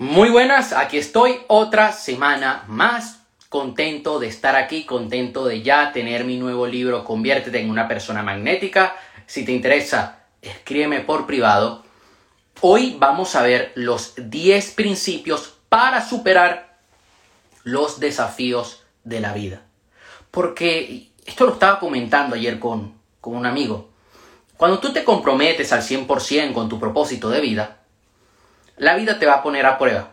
Muy buenas, aquí estoy otra semana más contento de estar aquí, contento de ya tener mi nuevo libro Conviértete en una persona magnética. Si te interesa, escríbeme por privado. Hoy vamos a ver los 10 principios para superar los desafíos de la vida. Porque esto lo estaba comentando ayer con, con un amigo. Cuando tú te comprometes al 100% con tu propósito de vida, la vida te va a poner a prueba.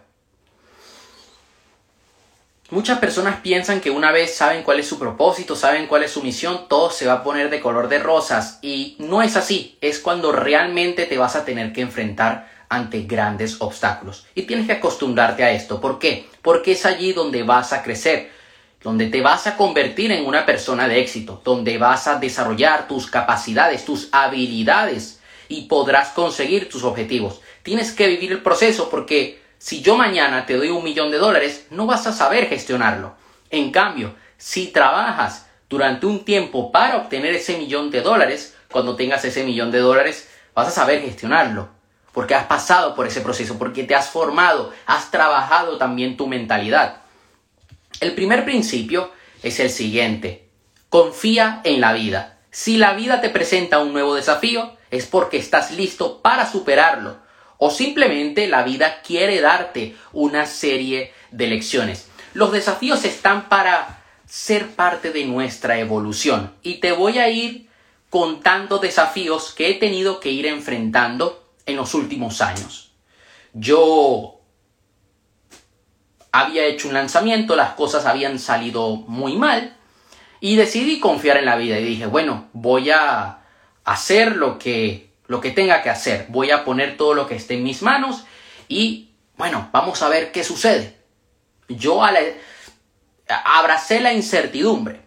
Muchas personas piensan que una vez saben cuál es su propósito, saben cuál es su misión, todo se va a poner de color de rosas y no es así, es cuando realmente te vas a tener que enfrentar ante grandes obstáculos. Y tienes que acostumbrarte a esto. ¿Por qué? Porque es allí donde vas a crecer, donde te vas a convertir en una persona de éxito, donde vas a desarrollar tus capacidades, tus habilidades y podrás conseguir tus objetivos. Tienes que vivir el proceso porque si yo mañana te doy un millón de dólares, no vas a saber gestionarlo. En cambio, si trabajas durante un tiempo para obtener ese millón de dólares, cuando tengas ese millón de dólares, vas a saber gestionarlo. Porque has pasado por ese proceso, porque te has formado, has trabajado también tu mentalidad. El primer principio es el siguiente. Confía en la vida. Si la vida te presenta un nuevo desafío, es porque estás listo para superarlo o simplemente la vida quiere darte una serie de lecciones. Los desafíos están para ser parte de nuestra evolución y te voy a ir contando desafíos que he tenido que ir enfrentando en los últimos años. Yo había hecho un lanzamiento, las cosas habían salido muy mal y decidí confiar en la vida y dije, bueno, voy a hacer lo que lo que tenga que hacer. Voy a poner todo lo que esté en mis manos y bueno, vamos a ver qué sucede. Yo abracé la incertidumbre.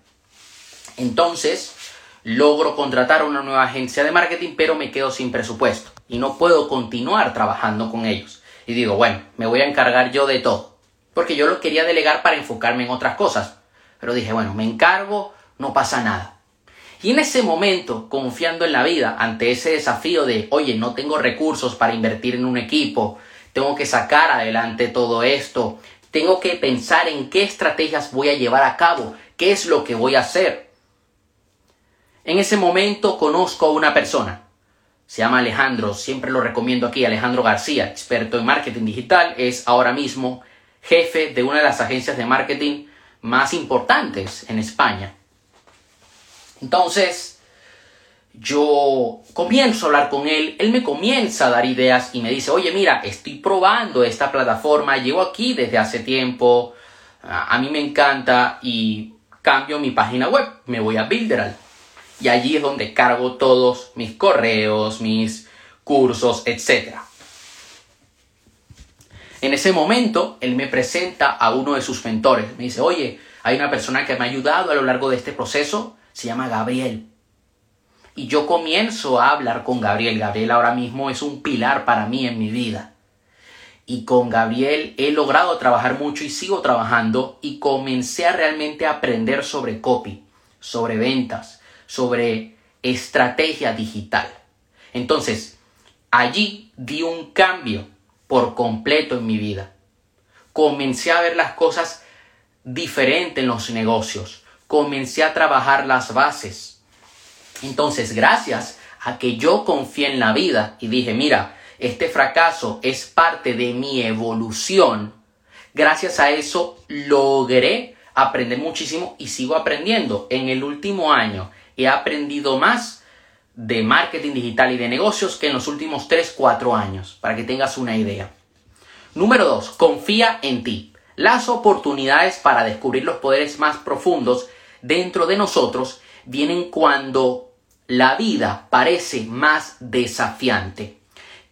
Entonces, logro contratar a una nueva agencia de marketing, pero me quedo sin presupuesto y no puedo continuar trabajando con ellos. Y digo, bueno, me voy a encargar yo de todo. Porque yo lo quería delegar para enfocarme en otras cosas. Pero dije, bueno, me encargo, no pasa nada. Y en ese momento, confiando en la vida, ante ese desafío de, oye, no tengo recursos para invertir en un equipo, tengo que sacar adelante todo esto, tengo que pensar en qué estrategias voy a llevar a cabo, qué es lo que voy a hacer. En ese momento conozco a una persona, se llama Alejandro, siempre lo recomiendo aquí, Alejandro García, experto en marketing digital, es ahora mismo jefe de una de las agencias de marketing más importantes en España. Entonces, yo comienzo a hablar con él, él me comienza a dar ideas y me dice, oye, mira, estoy probando esta plataforma, llevo aquí desde hace tiempo, a mí me encanta y cambio mi página web, me voy a Builderal. Y allí es donde cargo todos mis correos, mis cursos, etc. En ese momento, él me presenta a uno de sus mentores. Me dice, oye, hay una persona que me ha ayudado a lo largo de este proceso se llama Gabriel. Y yo comienzo a hablar con Gabriel. Gabriel ahora mismo es un pilar para mí en mi vida. Y con Gabriel he logrado trabajar mucho y sigo trabajando y comencé a realmente aprender sobre copy, sobre ventas, sobre estrategia digital. Entonces, allí di un cambio por completo en mi vida. Comencé a ver las cosas diferente en los negocios comencé a trabajar las bases. Entonces, gracias a que yo confié en la vida y dije, mira, este fracaso es parte de mi evolución, gracias a eso logré aprender muchísimo y sigo aprendiendo. En el último año he aprendido más de marketing digital y de negocios que en los últimos 3, 4 años, para que tengas una idea. Número 2. Confía en ti. Las oportunidades para descubrir los poderes más profundos dentro de nosotros vienen cuando la vida parece más desafiante.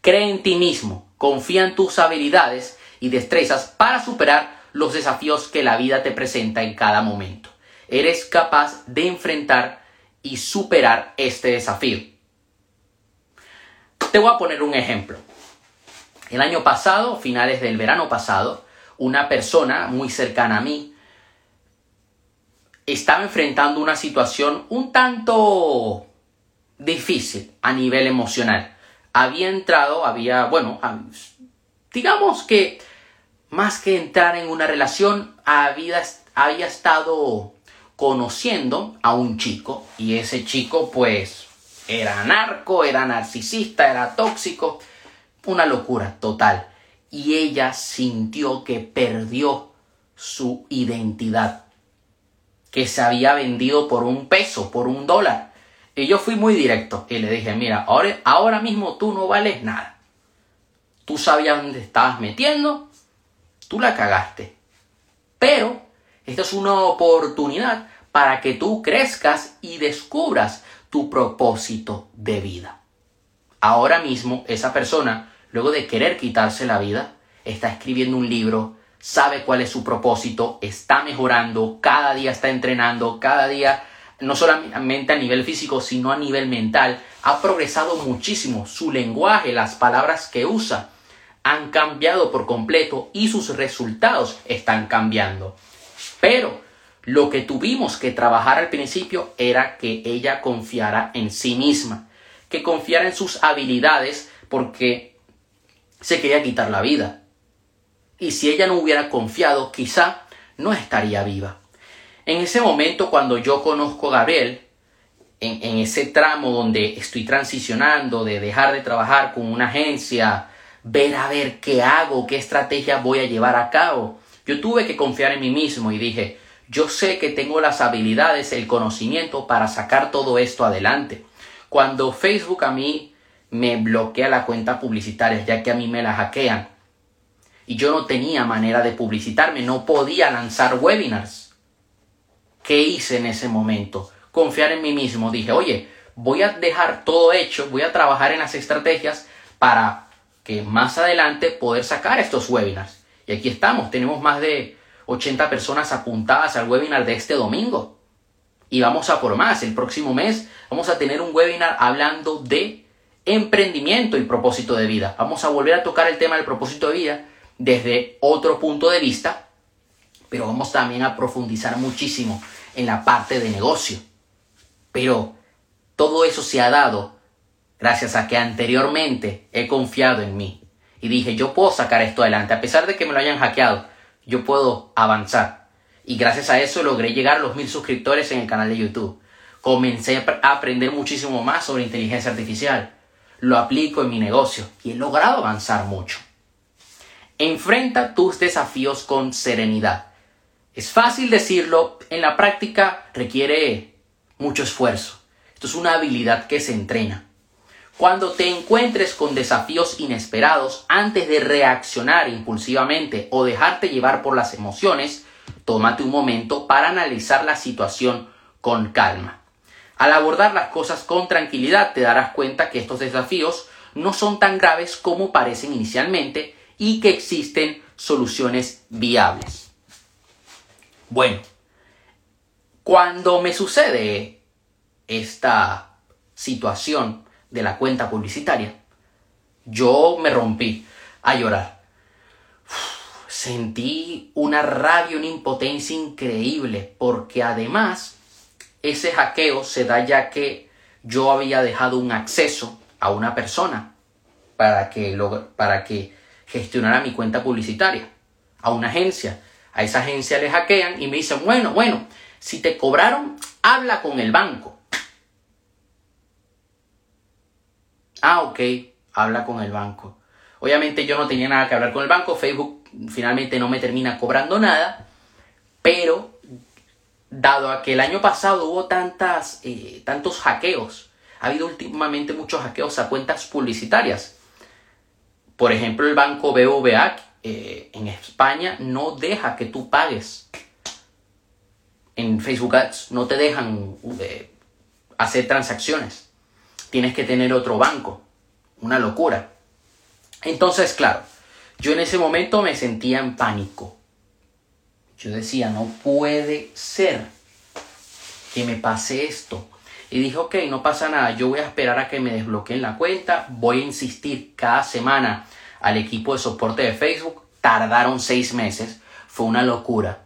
Cree en ti mismo, confía en tus habilidades y destrezas para superar los desafíos que la vida te presenta en cada momento. Eres capaz de enfrentar y superar este desafío. Te voy a poner un ejemplo. El año pasado, finales del verano pasado, una persona muy cercana a mí estaba enfrentando una situación un tanto difícil a nivel emocional. Había entrado, había, bueno, digamos que más que entrar en una relación, había, había estado conociendo a un chico y ese chico pues era narco, era narcisista, era tóxico, una locura total. Y ella sintió que perdió su identidad, que se había vendido por un peso, por un dólar. Y yo fui muy directo y le dije, mira, ahora, ahora mismo tú no vales nada. Tú sabías dónde estabas metiendo, tú la cagaste. Pero esta es una oportunidad para que tú crezcas y descubras tu propósito de vida. Ahora mismo esa persona, luego de querer quitarse la vida, está escribiendo un libro, sabe cuál es su propósito, está mejorando, cada día está entrenando, cada día, no solamente a nivel físico, sino a nivel mental, ha progresado muchísimo. Su lenguaje, las palabras que usa, han cambiado por completo y sus resultados están cambiando. Pero lo que tuvimos que trabajar al principio era que ella confiara en sí misma, que confiara en sus habilidades porque se quería quitar la vida. Y si ella no hubiera confiado, quizá no estaría viva. En ese momento, cuando yo conozco a Gabriel, en, ese tramo donde estoy transicionando de dejar de trabajar con una agencia, ver a ver qué hago, qué estrategia voy a llevar a cabo, yo tuve que confiar en mí mismo y dije, yo sé que tengo las habilidades, el conocimiento para sacar todo esto adelante. Cuando Facebook a mí me bloquea la cuenta publicitaria, ya que a mí me la hackean, y yo no tenía manera de publicitarme, no podía lanzar webinars. ¿Qué hice en ese momento? Confiar en mí mismo. Dije, oye, voy a dejar todo hecho, voy a trabajar en las estrategias para que más adelante poder sacar estos webinars. Y aquí estamos, tenemos más de 80 personas apuntadas al webinar de este domingo. Y vamos a por más. El próximo mes vamos a tener un webinar hablando de emprendimiento y propósito de vida. Vamos a volver a tocar el tema del propósito de vida desde otro punto de vista, pero vamos también a profundizar muchísimo en la parte de negocio. Pero todo eso se ha dado gracias a que anteriormente he confiado en mí y dije, yo puedo sacar esto adelante, a pesar de que me lo hayan hackeado, yo puedo avanzar. Y gracias a eso logré llegar a los mil suscriptores en el canal de YouTube. Comencé a aprender muchísimo más sobre inteligencia artificial. Lo aplico en mi negocio y he logrado avanzar mucho. Enfrenta tus desafíos con serenidad. Es fácil decirlo, en la práctica requiere mucho esfuerzo. Esto es una habilidad que se entrena. Cuando te encuentres con desafíos inesperados, antes de reaccionar impulsivamente o dejarte llevar por las emociones, tómate un momento para analizar la situación con calma. Al abordar las cosas con tranquilidad te darás cuenta que estos desafíos no son tan graves como parecen inicialmente y que existen soluciones viables. Bueno, cuando me sucede esta situación de la cuenta publicitaria, yo me rompí a llorar. sentí una rabia, una impotencia increíble, porque además ese hackeo se da ya que yo había dejado un acceso a una persona para que, para que gestionara mi cuenta publicitaria, a una agencia. A esa agencia le hackean y me dicen, bueno, bueno, si te cobraron, habla con el banco. Ah, ok, habla con el banco. Obviamente yo no tenía nada que hablar con el banco, Facebook finalmente no me termina cobrando nada, pero dado a que el año pasado hubo tantas, eh, tantos hackeos, ha habido últimamente muchos hackeos a cuentas publicitarias. Por ejemplo, el banco BVA eh, en España no deja que tú pagues en Facebook Ads, no te dejan eh, hacer transacciones tienes que tener otro banco. Una locura. Entonces, claro, yo en ese momento me sentía en pánico. Yo decía, no puede ser que me pase esto. Y dije, ok, no pasa nada, yo voy a esperar a que me desbloqueen la cuenta, voy a insistir cada semana al equipo de soporte de Facebook. Tardaron seis meses, fue una locura.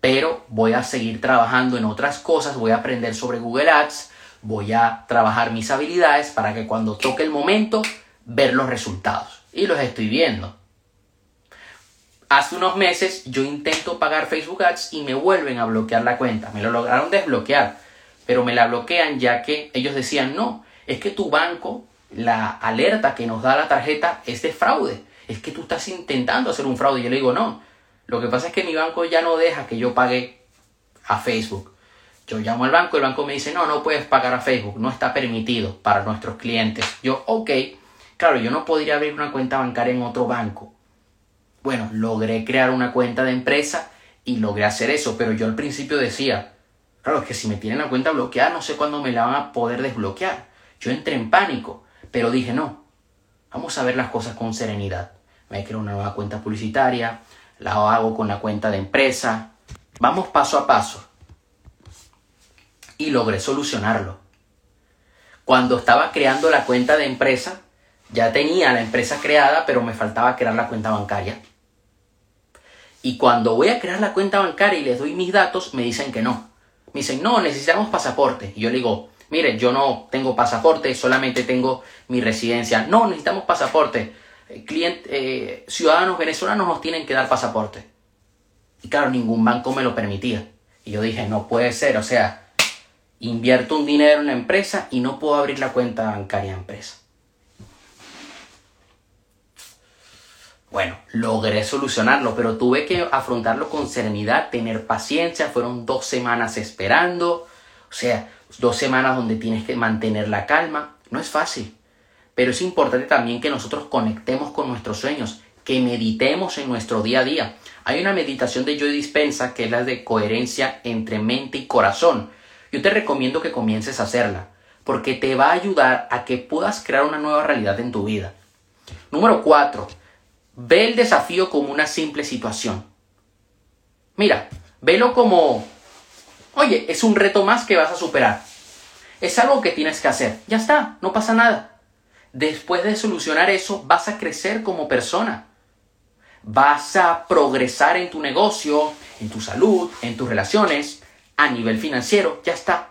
Pero voy a seguir trabajando en otras cosas, voy a aprender sobre Google Ads, voy a trabajar mis habilidades para que cuando toque el momento, ver los resultados. Y los estoy viendo. Hace unos meses yo intento pagar Facebook Ads y me vuelven a bloquear la cuenta. Me lo lograron desbloquear, pero me la bloquean ya que ellos decían, no, es que tu banco, la alerta que nos da la tarjeta es de fraude. Es que tú estás intentando hacer un fraude. Y yo le digo, no, lo que pasa es que mi banco ya no deja que yo pague a Facebook. Yo llamo al banco, el banco me dice, no, no puedes pagar a Facebook, no está permitido para nuestros clientes. Yo, ok, claro, yo no podría abrir una cuenta bancaria en otro banco. Bueno, logré crear una cuenta de empresa y logré hacer eso, pero yo al principio decía, claro, es que si me tienen la cuenta bloqueada, no sé cuándo me la van a poder desbloquear. Yo entré en pánico, pero dije, no, vamos a ver las cosas con serenidad. Me creo una nueva cuenta publicitaria, la hago con la cuenta de empresa. Vamos paso a paso. Y logré solucionarlo. Cuando estaba creando la cuenta de empresa, ya tenía la empresa creada, pero me faltaba crear la cuenta bancaria. Y cuando voy a crear la cuenta bancaria y les doy mis datos, me dicen que no. Me dicen, no, necesitamos pasaporte. Y yo le digo, mire, yo no tengo pasaporte, solamente tengo mi residencia. No, necesitamos pasaporte. Cliente, eh, ciudadanos venezolanos nos tienen que dar pasaporte. Y claro, ningún banco me lo permitía. Y yo dije, no puede ser, o sea, invierto un dinero en la empresa y no puedo abrir la cuenta bancaria empresa. Bueno, logré solucionarlo, pero tuve que afrontarlo con serenidad, tener paciencia. Fueron dos semanas esperando. O sea, dos semanas donde tienes que mantener la calma. No es fácil. Pero es importante también que nosotros conectemos con nuestros sueños, que meditemos en nuestro día a día. Hay una meditación de Joy Dispensa que es la de coherencia entre mente y corazón. Yo te recomiendo que comiences a hacerla, porque te va a ayudar a que puedas crear una nueva realidad en tu vida. Número 4. Ve el desafío como una simple situación. Mira, velo como, oye, es un reto más que vas a superar. Es algo que tienes que hacer. Ya está, no pasa nada. Después de solucionar eso, vas a crecer como persona. Vas a progresar en tu negocio, en tu salud, en tus relaciones, a nivel financiero. Ya está.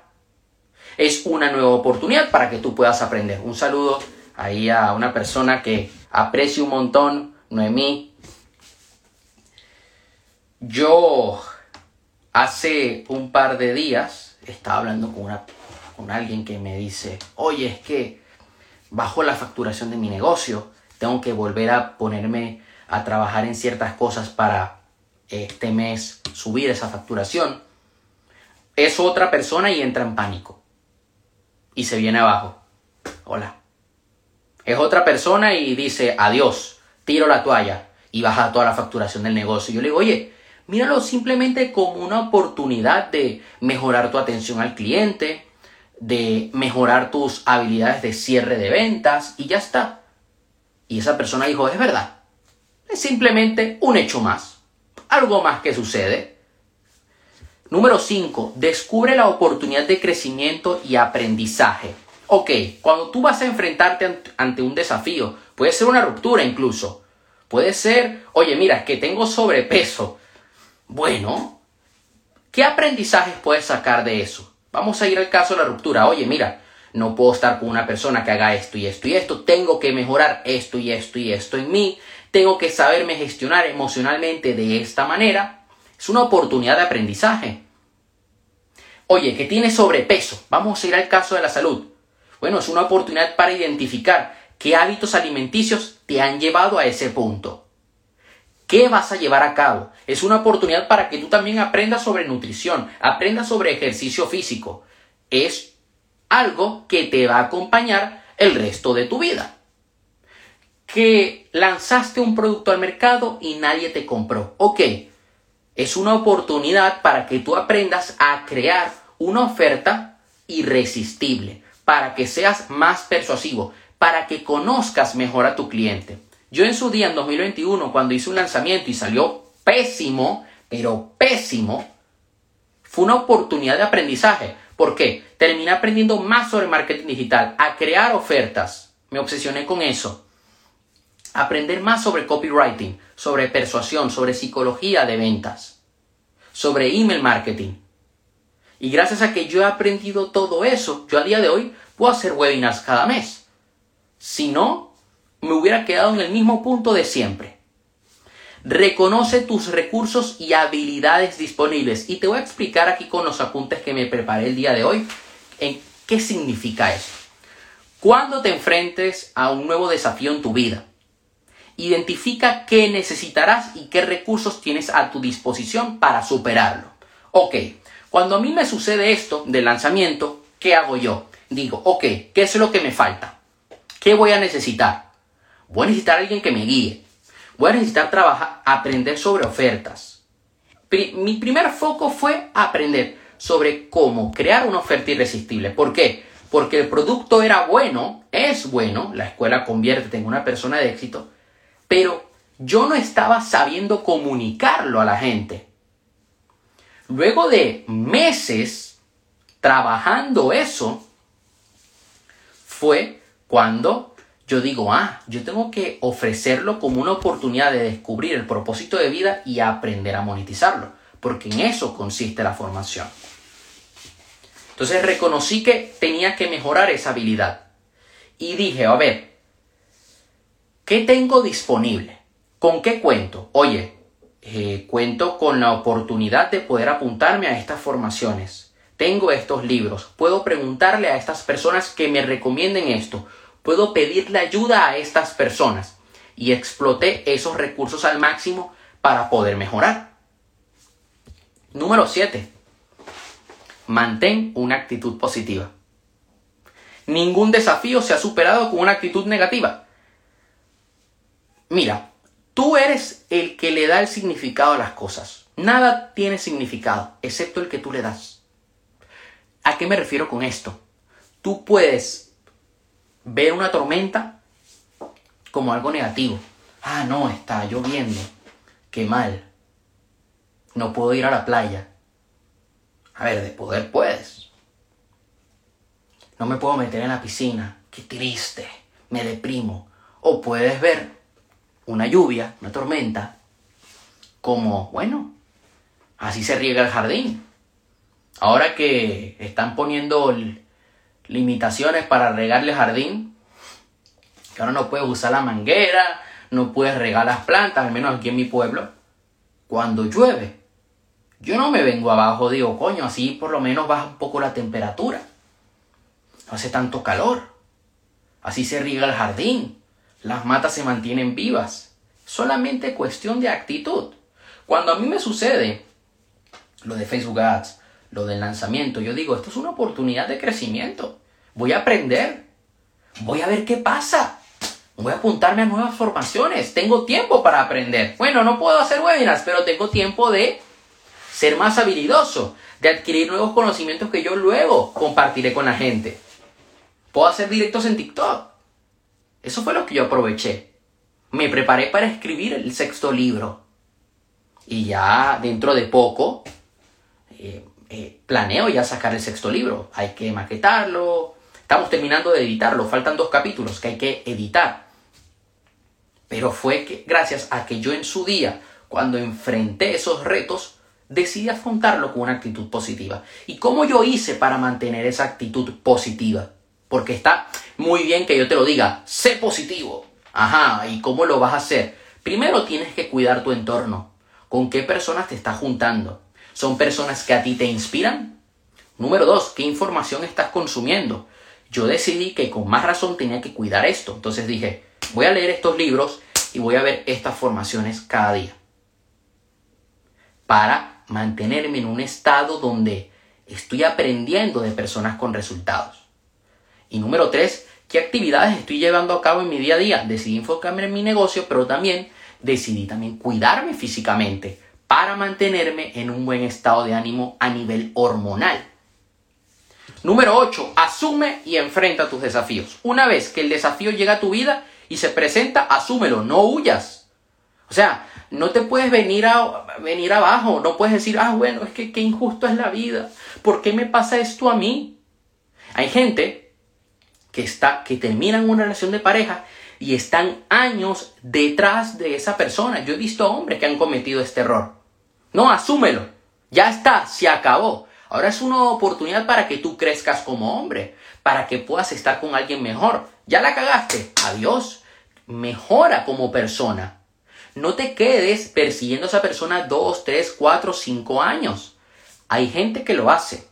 Es una nueva oportunidad para que tú puedas aprender. Un saludo ahí a una persona que aprecio un montón, Noemí. Yo hace un par de días estaba hablando con, una, con alguien que me dice, oye, es que bajo la facturación de mi negocio, tengo que volver a ponerme a trabajar en ciertas cosas para este mes subir esa facturación. Es otra persona y entra en pánico. Y se viene abajo. Hola. Es otra persona y dice adiós, tiro la toalla y baja toda la facturación del negocio. Yo le digo, oye, míralo simplemente como una oportunidad de mejorar tu atención al cliente, de mejorar tus habilidades de cierre de ventas y ya está. Y esa persona dijo, es verdad, es simplemente un hecho más, algo más que sucede. Número 5. Descubre la oportunidad de crecimiento y aprendizaje. Ok, cuando tú vas a enfrentarte ante un desafío, puede ser una ruptura incluso, puede ser, oye, mira, que tengo sobrepeso. Bueno, ¿qué aprendizajes puedes sacar de eso? Vamos a ir al caso de la ruptura. Oye, mira, no puedo estar con una persona que haga esto y esto y esto. Tengo que mejorar esto y esto y esto en mí. Tengo que saberme gestionar emocionalmente de esta manera. Es una oportunidad de aprendizaje. Oye, que tienes sobrepeso. Vamos a ir al caso de la salud. Bueno, es una oportunidad para identificar qué hábitos alimenticios te han llevado a ese punto. ¿Qué vas a llevar a cabo? Es una oportunidad para que tú también aprendas sobre nutrición, aprendas sobre ejercicio físico. Es algo que te va a acompañar el resto de tu vida. Que lanzaste un producto al mercado y nadie te compró. Ok, es una oportunidad para que tú aprendas a crear una oferta irresistible, para que seas más persuasivo, para que conozcas mejor a tu cliente. Yo en su día, en 2021, cuando hice un lanzamiento y salió pésimo, pero pésimo, fue una oportunidad de aprendizaje. ¿Por qué? Terminé aprendiendo más sobre marketing digital, a crear ofertas. Me obsesioné con eso. Aprender más sobre copywriting, sobre persuasión, sobre psicología de ventas, sobre email marketing. Y gracias a que yo he aprendido todo eso, yo a día de hoy puedo hacer webinars cada mes. Si no, me hubiera quedado en el mismo punto de siempre. Reconoce tus recursos y habilidades disponibles. Y te voy a explicar aquí con los apuntes que me preparé el día de hoy en qué significa eso. Cuando te enfrentes a un nuevo desafío en tu vida, identifica qué necesitarás y qué recursos tienes a tu disposición para superarlo. Ok, cuando a mí me sucede esto del lanzamiento, ¿qué hago yo? Digo, ok, ¿qué es lo que me falta? ¿Qué voy a necesitar? Voy a necesitar a alguien que me guíe. Voy a necesitar trabajar, aprender sobre ofertas. mi primer foco fue aprender sobre cómo crear una oferta irresistible. ¿Por qué? Porque el producto era bueno, es bueno, la escuela convierte en una persona de éxito, pero yo no estaba sabiendo comunicarlo a la gente. Luego de meses trabajando eso, fue cuando yo digo, ah, yo tengo que ofrecerlo como una oportunidad de descubrir el propósito de vida y aprender a monetizarlo, porque en eso consiste la formación. Entonces reconocí que tenía que mejorar esa habilidad y dije, a ver, ¿Qué tengo disponible? ¿Con qué cuento? Oye, eh, cuento con la oportunidad de poder apuntarme a estas formaciones. Tengo estos libros. Puedo preguntarle a estas personas que me recomienden esto. Puedo pedirle ayuda a estas personas. Y exploté esos recursos al máximo para poder mejorar. Número 7. Mantén una actitud positiva. Ningún desafío se ha superado con una actitud negativa. Mira, tú eres el que le da el significado a las cosas. Nada tiene significado, excepto el que tú le das. ¿A qué me refiero con esto? Tú puedes ver una tormenta como algo negativo. Ah, no, está lloviendo. Qué mal. No puedo ir a la playa. A ver, de poder puedes. No me puedo meter en la piscina. Qué triste. Me deprimo. O puedes ver una lluvia, una tormenta, como, bueno, así se riega el jardín. Ahora que están poniendo limitaciones para regarle el jardín, que ahora no puedes usar la manguera, no puedes regar las plantas, al menos aquí en mi pueblo, cuando llueve. Yo no me vengo abajo, digo, coño, así por lo menos baja un poco la temperatura. No hace tanto calor. Así se riega el jardín las matas se mantienen vivas. Solamente cuestión de actitud. Cuando a mí me sucede lo de Facebook Ads, lo del lanzamiento, yo digo, esto es una oportunidad de crecimiento. Voy a aprender. Voy a ver qué pasa. Voy a apuntarme a nuevas formaciones. Tengo tiempo para aprender. Bueno, no puedo hacer webinars, pero tengo tiempo de ser más habilidoso, de adquirir nuevos conocimientos que yo luego compartiré con la gente. Puedo hacer directos en TikTok. Eso fue lo que yo aproveché. Me preparé para escribir el sexto libro. Y ya dentro de poco eh, eh, planeo ya sacar el sexto libro. Hay que maquetarlo. Estamos terminando de editarlo. Faltan dos capítulos que hay que editar. Pero fue gracias a que yo en su día, cuando enfrenté esos retos, decidí afrontarlo con una actitud positiva. ¿Y cómo yo hice para mantener esa actitud positiva? Porque está muy bien que yo te lo diga, sé positivo. Ajá, ¿y cómo lo vas a hacer? Primero tienes que cuidar tu entorno. ¿Con qué personas te estás juntando? ¿Son personas que a ti te inspiran? Número dos, ¿qué información estás consumiendo? Yo decidí que con más razón tenía que cuidar esto. Entonces dije, voy a leer estos libros y voy a ver estas formaciones cada día. Para mantenerme en un estado donde estoy aprendiendo de personas con resultados. Y número tres, ¿qué actividades estoy llevando a cabo en mi día a día? Decidí enfocarme en mi negocio, pero también decidí también cuidarme físicamente para mantenerme en un buen estado de ánimo a nivel hormonal. Número 8. Asume y enfrenta tus desafíos. Una vez que el desafío llega a tu vida y se presenta, asúmelo, no huyas. O sea, no te puedes venir, a, venir abajo, no puedes decir, ah, bueno, es que qué injusto es la vida, ¿por qué me pasa esto a mí? Hay gente que, está, que terminan una relación de pareja y están años detrás de esa persona. Yo he visto hombres que han cometido este error. No, asúmelo. Ya está, se acabó. Ahora es una oportunidad para que tú crezcas como hombre, para que puedas estar con alguien mejor. Ya la cagaste. Adiós. Mejora como persona. no te quedes persiguiendo a esa persona dos, tres, cuatro, cinco años. Hay gente que lo hace.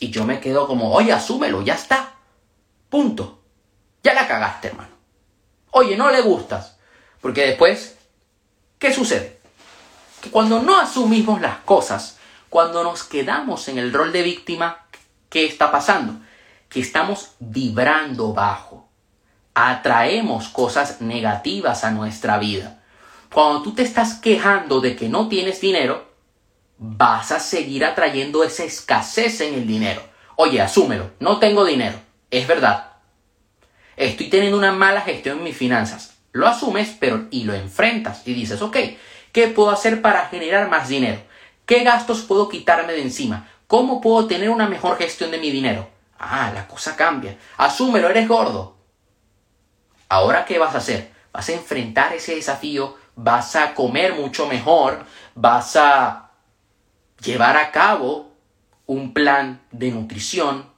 Y yo me quedo como, oye, asúmelo, ya está. Punto. Ya la cagaste, hermano. Oye, no le gustas. Porque después, ¿qué sucede? Que cuando no asumimos las cosas, cuando nos quedamos en el rol de víctima, ¿qué está pasando? Que estamos vibrando bajo. Atraemos cosas negativas a nuestra vida. Cuando tú te estás quejando de que no tienes dinero, vas a seguir atrayendo esa escasez en el dinero. Oye, asúmelo, no tengo dinero. Es verdad. Estoy teniendo una mala gestión en mis finanzas. Lo asumes, pero y lo enfrentas y dices, ok, ¿qué puedo hacer para generar más dinero? ¿Qué gastos puedo quitarme de encima? ¿Cómo puedo tener una mejor gestión de mi dinero? Ah, la cosa cambia. Asúmelo, eres gordo. Ahora, ¿qué vas a hacer? Vas a enfrentar ese desafío, vas a comer mucho mejor, vas a llevar a cabo un plan de nutrición,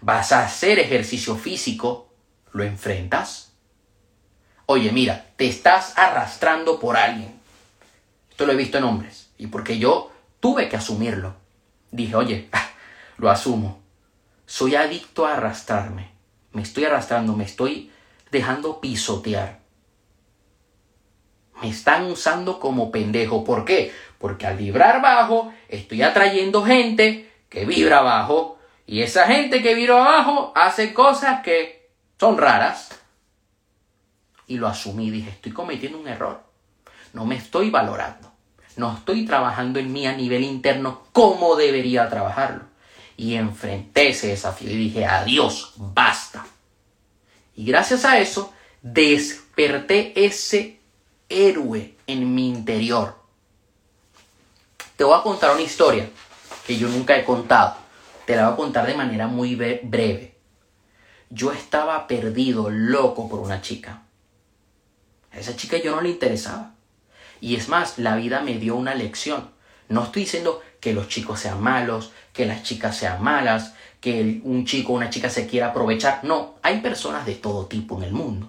vas a hacer ejercicio físico, ¿lo enfrentas? Oye, mira, te estás arrastrando por alguien. Esto lo he visto en hombres. Y porque yo tuve que asumirlo. Dije, oye, lo asumo. Soy adicto a arrastrarme. Me estoy arrastrando, me estoy dejando pisotear. Me están usando como pendejo. ¿Por qué? Porque al vibrar bajo estoy atrayendo gente que vibra bajo y esa gente que vibra abajo hace cosas que son raras. Y lo asumí, dije, estoy cometiendo un error. No me estoy valorando. No estoy trabajando en mí a nivel interno como debería trabajarlo. Y enfrenté ese desafío y dije, adiós, basta. Y gracias a eso desperté ese héroe en mi interior. Te voy a contar una historia que yo nunca he contado. Te la voy a contar de manera muy breve. Yo estaba perdido, loco por una chica. A esa chica yo no le interesaba. Y es más, la vida me dio una lección. No estoy diciendo que los chicos sean malos, que las chicas sean malas, que un chico o una chica se quiera aprovechar. No, hay personas de todo tipo en el mundo.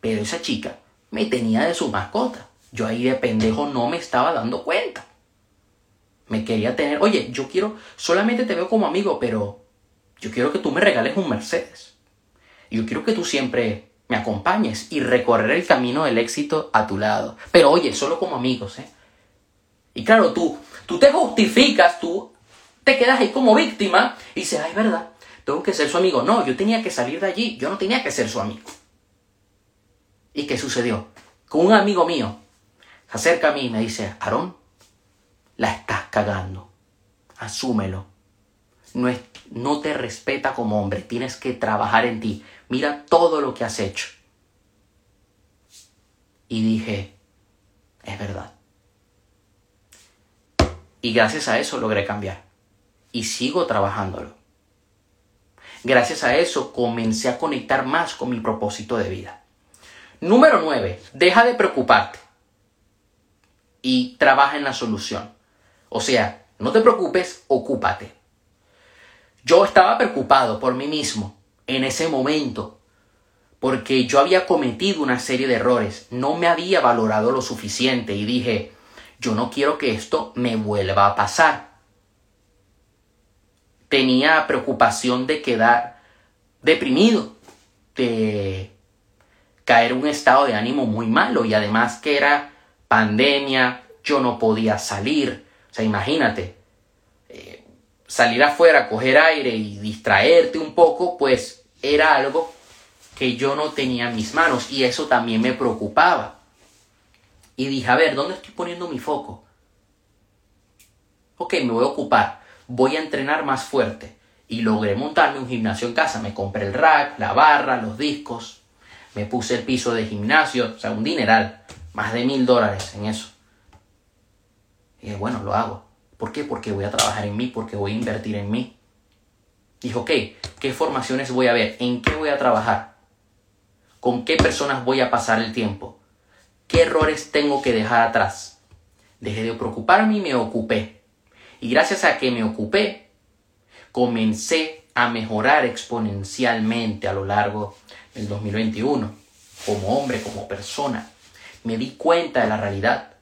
Pero esa chica me tenía de su mascota. Yo ahí de pendejo no me estaba dando cuenta. Me quería tener, oye, yo quiero, solamente te veo como amigo, pero yo quiero que tú me regales un Mercedes. Yo quiero que tú siempre me acompañes y recorrer el camino del éxito a tu lado. Pero oye, solo como amigos, ¿eh? Y claro, tú, tú te justificas, tú te quedas ahí como víctima y dices, ay, verdad, tengo que ser su amigo. No, yo tenía que salir de allí, yo no tenía que ser su amigo. ¿Y qué sucedió? Con un amigo mío se acerca a mí y me dice, Aarón, la estás cagando. Asúmelo. No, es, no te respeta como hombre. Tienes que trabajar en ti. Mira todo lo que has hecho. Y dije, es verdad. Y gracias a eso logré cambiar. Y sigo trabajándolo. Gracias a eso comencé a conectar más con mi propósito de vida. Número 9. Deja de preocuparte. Y trabaja en la solución. O sea, no te preocupes, ocúpate. Yo estaba preocupado por mí mismo en ese momento, porque yo había cometido una serie de errores, no me había valorado lo suficiente y dije, yo no quiero que esto me vuelva a pasar. Tenía preocupación de quedar deprimido, de caer en un estado de ánimo muy malo y además que era pandemia, yo no podía salir, o sea, imagínate, salir afuera, coger aire y distraerte un poco, pues era algo que yo no tenía en mis manos y eso también me preocupaba. Y dije, a ver, ¿dónde estoy poniendo mi foco? Ok, me voy a ocupar, voy a entrenar más fuerte. Y logré montarme un gimnasio en casa. Me compré el rack, la barra, los discos. Me puse el piso de gimnasio, o sea, un dineral. Más de mil dólares en eso. Y bueno, lo hago. ¿Por qué? Porque voy a trabajar en mí, porque voy a invertir en mí. Dijo, ok, ¿qué formaciones voy a ver? ¿En qué voy a trabajar? ¿Con qué personas voy a pasar el tiempo? ¿Qué errores tengo que dejar atrás? Dejé de preocuparme y me ocupé. Y gracias a que me ocupé, comencé a mejorar exponencialmente a lo largo del 2021, como hombre, como persona. me di cuenta de la realidad.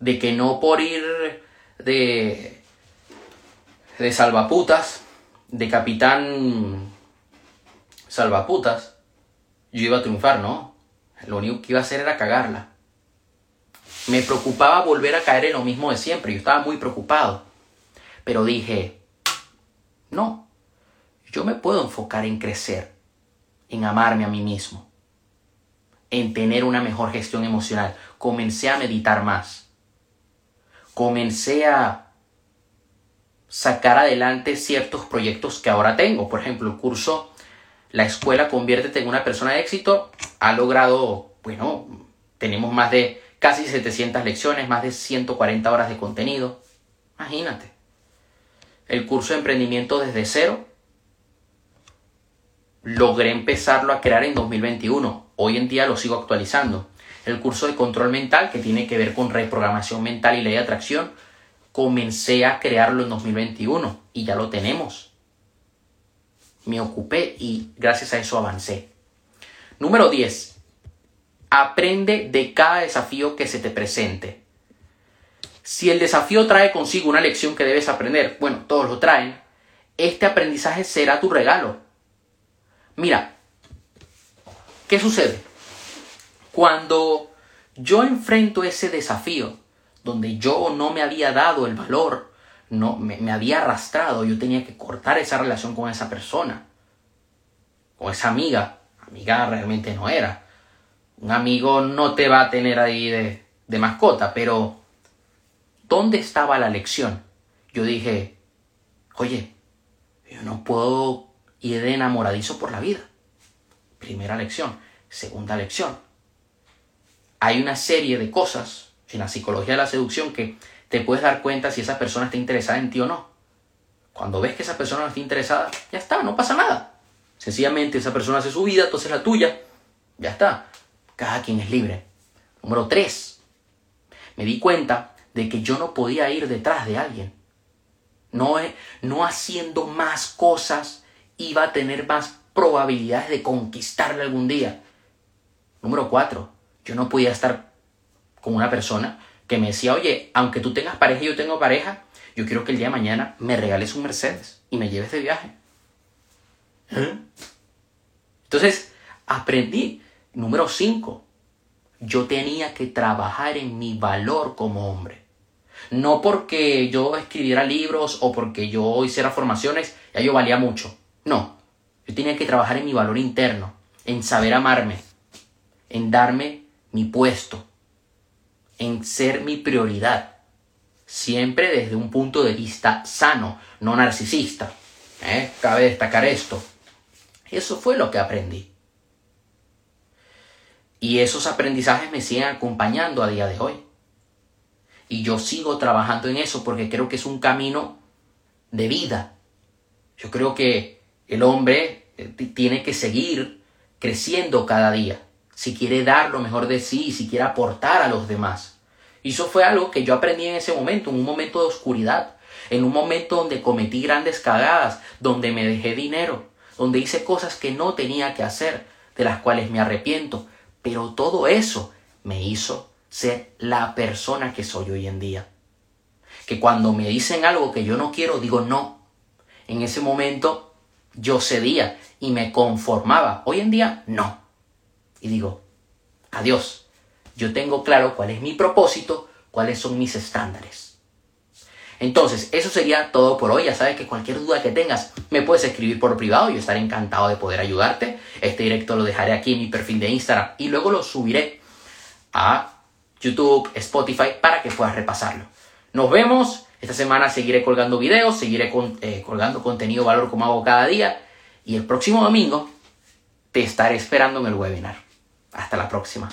De que no por ir de, de salvaputas, de capitán salvaputas, yo iba a triunfar, ¿no? Lo único que iba a hacer era cagarla. Me preocupaba volver a caer en lo mismo de siempre. Yo estaba muy preocupado. Pero dije, no, yo me puedo enfocar en crecer, en amarme a mí mismo, en tener una mejor gestión emocional. Comencé a meditar más. Comencé a sacar adelante ciertos proyectos que ahora tengo. Por ejemplo, el curso La escuela conviértete en una persona de éxito ha logrado, bueno, tenemos más de casi 700 lecciones, más de 140 horas de contenido. Imagínate. El curso de emprendimiento desde cero logré empezarlo a crear en 2021. Hoy en día lo sigo actualizando. El curso de control mental, que tiene que ver con reprogramación mental y ley de atracción, comencé a crearlo en 2021 y ya lo tenemos. Me ocupé y gracias a eso avancé. Número 10. Aprende de cada desafío que se te presente. Si el desafío trae consigo una lección que debes aprender, bueno, todos lo traen, este aprendizaje será tu regalo Mira, ¿qué sucede? Cuando yo enfrento ese desafío, donde yo no me había dado el valor, no me, había arrastrado, yo tenía que cortar esa relación con esa persona, con esa amiga. Amiga realmente no era. Un amigo no te va a tener ahí de, de mascota, pero ¿dónde estaba la lección? Yo dije, oye, yo no puedo y de enamoradizo por la vida. Primera lección. Segunda lección. Hay una serie de cosas en la psicología de la seducción que te puedes dar cuenta si esa persona está interesada en ti o no. Cuando ves que esa persona no está interesada, ya está, no pasa nada. Sencillamente esa persona hace su vida, entonces la tuya. Ya está. Cada quien es libre. Número 3. Me di cuenta de que yo no podía ir detrás de alguien. No, no haciendo más cosas iba a tener más probabilidades de conquistarle algún día. Número cuatro, yo no podía estar con una persona que me decía, oye, aunque tú tengas pareja y yo tengo pareja, yo quiero que el día de mañana me regales un Mercedes y me lleves de viaje. ¿Eh? Entonces, aprendí. Número cinco, yo tenía que trabajar en mi valor como hombre. No porque yo escribiera libros o porque yo hiciera formaciones, ya yo valía mucho. No, yo tenía que trabajar en mi valor interno, en saber amarme, en darme mi puesto, en ser mi prioridad, siempre desde un punto de vista sano, no narcisista. ¿eh? Cabe destacar esto. Eso fue lo que aprendí. Y esos aprendizajes me siguen acompañando a día de hoy. Y yo sigo trabajando en eso porque creo que es un camino de vida. Yo creo que el hombre eh, tiene que seguir creciendo cada día, si quiere dar lo mejor de sí, si quiere aportar a los demás. Y eso fue algo que yo aprendí en ese momento, en un momento de oscuridad, en un momento donde cometí grandes cagadas, donde me dejé dinero, donde hice cosas que no tenía que hacer, de las cuales me arrepiento. Pero todo eso me hizo ser la persona que soy hoy en día. Que cuando me dicen algo que yo no quiero, digo no. En ese momento yo cedía y me conformaba. Hoy en día no. Y digo, adiós. Yo tengo claro cuál es mi propósito, cuáles son mis estándares. Entonces, eso sería todo por hoy. Ya sabes que cualquier duda que tengas me puedes escribir por privado. Yo estaré encantado de poder ayudarte. Este directo lo dejaré aquí en mi perfil de Instagram y luego lo subiré a YouTube, Spotify para que puedas repasarlo. Nos vemos. Esta semana seguiré colgando videos, seguiré eh, colgando contenido valor como hago cada día. Y el próximo domingo te estaré esperando en el webinar. Hasta la próxima.